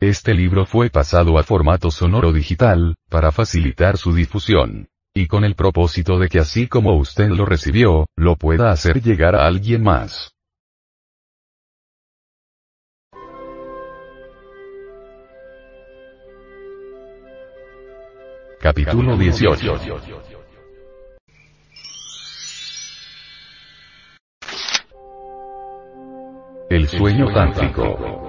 Este libro fue pasado a formato sonoro digital, para facilitar su difusión. Y con el propósito de que así como usted lo recibió, lo pueda hacer llegar a alguien más. Capítulo 18 El sueño tántrico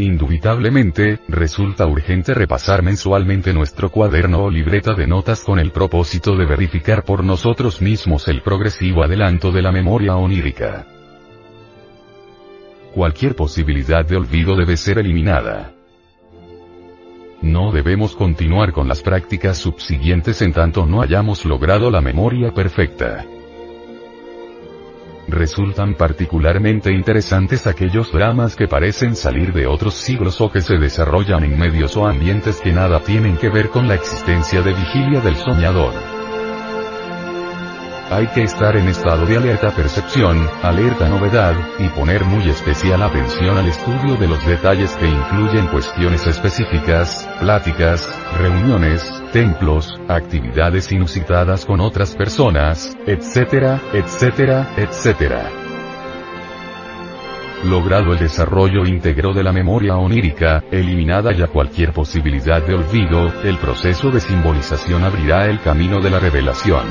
Indubitablemente, resulta urgente repasar mensualmente nuestro cuaderno o libreta de notas con el propósito de verificar por nosotros mismos el progresivo adelanto de la memoria onírica. Cualquier posibilidad de olvido debe ser eliminada. No debemos continuar con las prácticas subsiguientes en tanto no hayamos logrado la memoria perfecta. Resultan particularmente interesantes aquellos dramas que parecen salir de otros siglos o que se desarrollan en medios o ambientes que nada tienen que ver con la existencia de vigilia del soñador. Hay que estar en estado de alerta percepción, alerta novedad, y poner muy especial atención al estudio de los detalles que incluyen cuestiones específicas, pláticas, reuniones, templos, actividades inusitadas con otras personas, etcétera, etcétera, etcétera. Logrado el desarrollo íntegro de la memoria onírica, eliminada ya cualquier posibilidad de olvido, el proceso de simbolización abrirá el camino de la revelación.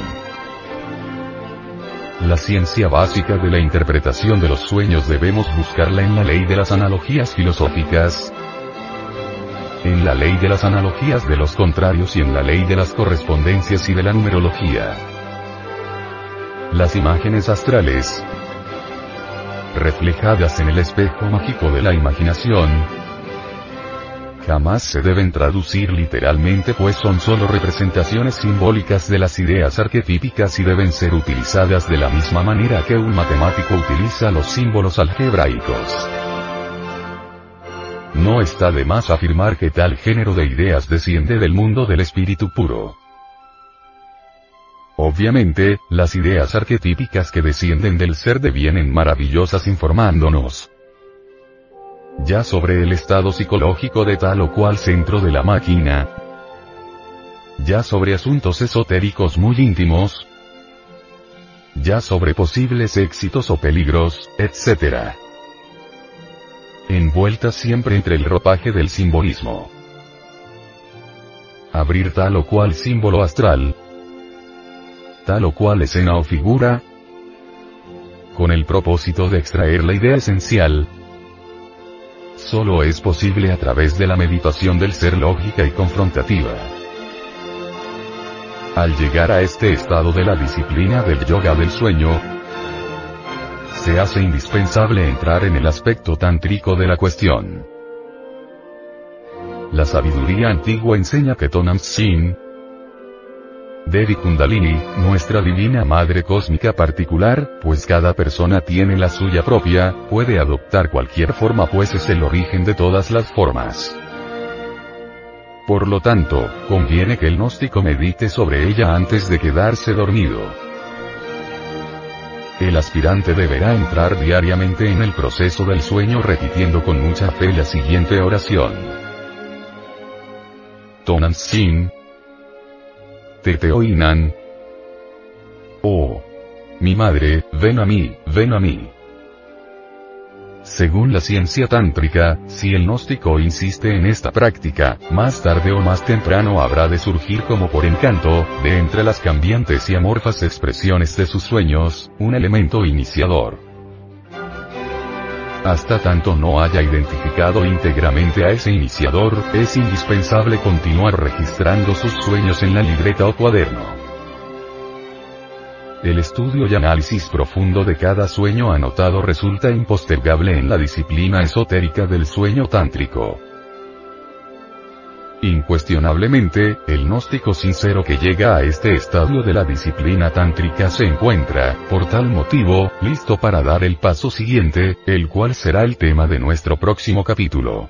La ciencia básica de la interpretación de los sueños debemos buscarla en la ley de las analogías filosóficas, en la ley de las analogías de los contrarios y en la ley de las correspondencias y de la numerología. Las imágenes astrales, reflejadas en el espejo mágico de la imaginación, jamás se deben traducir literalmente pues son solo representaciones simbólicas de las ideas arquetípicas y deben ser utilizadas de la misma manera que un matemático utiliza los símbolos algebraicos. No está de más afirmar que tal género de ideas desciende del mundo del espíritu puro. Obviamente, las ideas arquetípicas que descienden del ser devienen maravillosas informándonos, ya sobre el estado psicológico de tal o cual centro de la máquina, ya sobre asuntos esotéricos muy íntimos, ya sobre posibles éxitos o peligros, etc. Envuelta siempre entre el ropaje del simbolismo. Abrir tal o cual símbolo astral, tal o cual escena o figura, con el propósito de extraer la idea esencial, solo es posible a través de la meditación del ser lógica y confrontativa. Al llegar a este estado de la disciplina del yoga del sueño, se hace indispensable entrar en el aspecto tántrico de la cuestión. La sabiduría antigua enseña que Tonam Sin, Devi Kundalini, nuestra divina madre cósmica particular, pues cada persona tiene la suya propia, puede adoptar cualquier forma pues es el origen de todas las formas. Por lo tanto, conviene que el gnóstico medite sobre ella antes de quedarse dormido. El aspirante deberá entrar diariamente en el proceso del sueño repitiendo con mucha fe la siguiente oración. Tonan Sin, Teteoinan. Oh. Mi madre, ven a mí, ven a mí. Según la ciencia tántrica, si el gnóstico insiste en esta práctica, más tarde o más temprano habrá de surgir como por encanto, de entre las cambiantes y amorfas expresiones de sus sueños, un elemento iniciador. Hasta tanto no haya identificado íntegramente a ese iniciador, es indispensable continuar registrando sus sueños en la libreta o cuaderno. El estudio y análisis profundo de cada sueño anotado resulta impostergable en la disciplina esotérica del sueño tántrico. Incuestionablemente, el gnóstico sincero que llega a este estadio de la disciplina tántrica se encuentra, por tal motivo, listo para dar el paso siguiente, el cual será el tema de nuestro próximo capítulo.